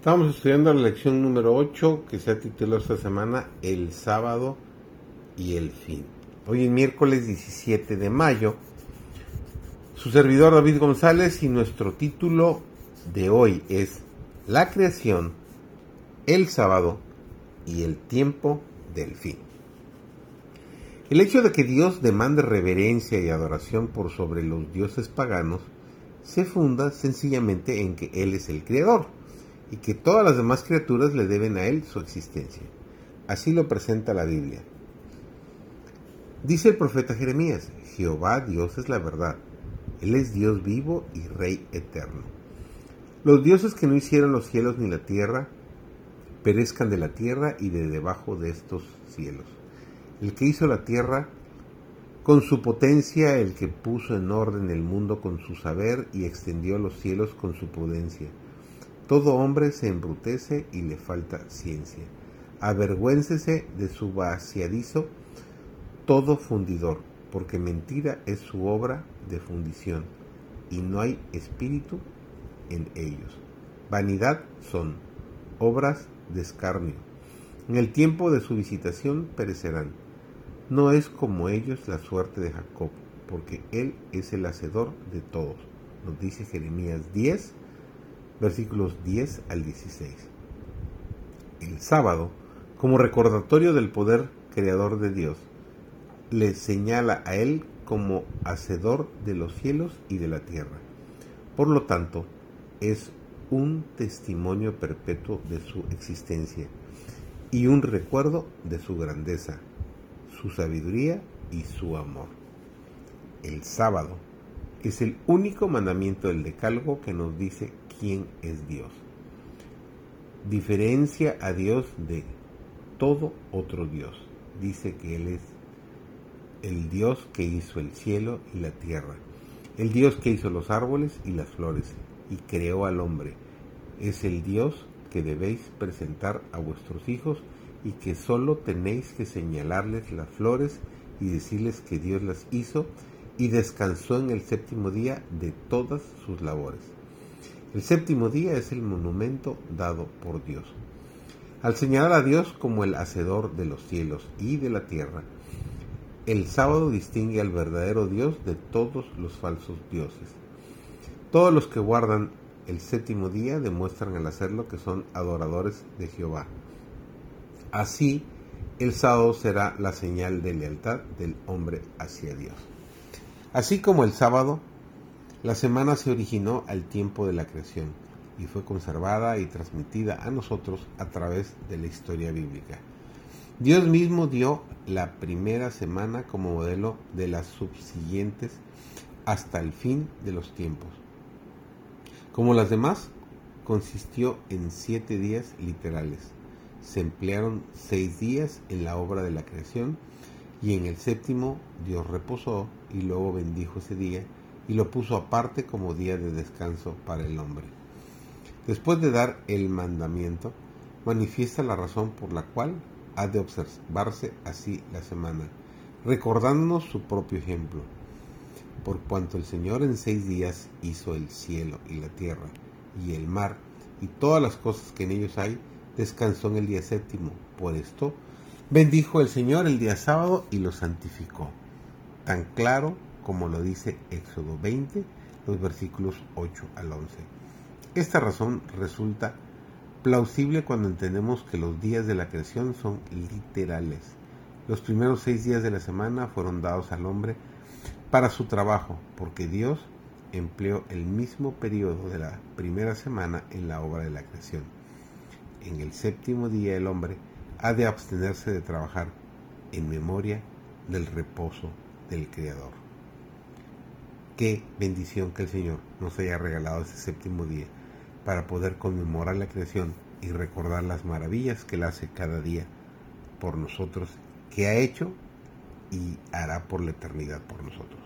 Estamos estudiando la lección número 8 que se ha titulado esta semana El sábado y el fin. Hoy es miércoles 17 de mayo. Su servidor David González y nuestro título de hoy es La creación, el sábado y el tiempo del fin. El hecho de que Dios demande reverencia y adoración por sobre los dioses paganos se funda sencillamente en que Él es el creador y que todas las demás criaturas le deben a Él su existencia. Así lo presenta la Biblia. Dice el profeta Jeremías, Jehová Dios es la verdad, Él es Dios vivo y Rey eterno. Los dioses que no hicieron los cielos ni la tierra, perezcan de la tierra y de debajo de estos cielos. El que hizo la tierra con su potencia, el que puso en orden el mundo con su saber y extendió los cielos con su prudencia todo hombre se embrutece y le falta ciencia. Avergüéncese de su vaciadizo todo fundidor, porque mentira es su obra de fundición, y no hay espíritu en ellos. Vanidad son obras de escarnio. En el tiempo de su visitación perecerán. No es como ellos la suerte de Jacob, porque él es el hacedor de todos. Nos dice Jeremías 10, versículos 10 al 16. El sábado, como recordatorio del poder creador de Dios, le señala a él como hacedor de los cielos y de la tierra. Por lo tanto, es un testimonio perpetuo de su existencia y un recuerdo de su grandeza, su sabiduría y su amor. El sábado es el único mandamiento del decálogo que nos dice quién es Dios. Diferencia a Dios de todo otro Dios. Dice que Él es el Dios que hizo el cielo y la tierra, el Dios que hizo los árboles y las flores y creó al hombre. Es el Dios que debéis presentar a vuestros hijos y que solo tenéis que señalarles las flores y decirles que Dios las hizo y descansó en el séptimo día de todas sus labores. El séptimo día es el monumento dado por Dios. Al señalar a Dios como el hacedor de los cielos y de la tierra, el sábado distingue al verdadero Dios de todos los falsos dioses. Todos los que guardan el séptimo día demuestran al hacerlo que son adoradores de Jehová. Así, el sábado será la señal de lealtad del hombre hacia Dios. Así como el sábado la semana se originó al tiempo de la creación y fue conservada y transmitida a nosotros a través de la historia bíblica. Dios mismo dio la primera semana como modelo de las subsiguientes hasta el fin de los tiempos. Como las demás, consistió en siete días literales. Se emplearon seis días en la obra de la creación y en el séptimo Dios reposó y luego bendijo ese día y lo puso aparte como día de descanso para el hombre. Después de dar el mandamiento, manifiesta la razón por la cual ha de observarse así la semana, recordándonos su propio ejemplo. Por cuanto el Señor en seis días hizo el cielo y la tierra y el mar y todas las cosas que en ellos hay, descansó en el día séptimo. Por esto, bendijo el Señor el día sábado y lo santificó. Tan claro como lo dice Éxodo 20, los versículos 8 al 11. Esta razón resulta plausible cuando entendemos que los días de la creación son literales. Los primeros seis días de la semana fueron dados al hombre para su trabajo, porque Dios empleó el mismo periodo de la primera semana en la obra de la creación. En el séptimo día el hombre ha de abstenerse de trabajar en memoria del reposo del Creador. Qué bendición que el Señor nos haya regalado ese séptimo día para poder conmemorar la creación y recordar las maravillas que Él hace cada día por nosotros, que ha hecho y hará por la eternidad por nosotros.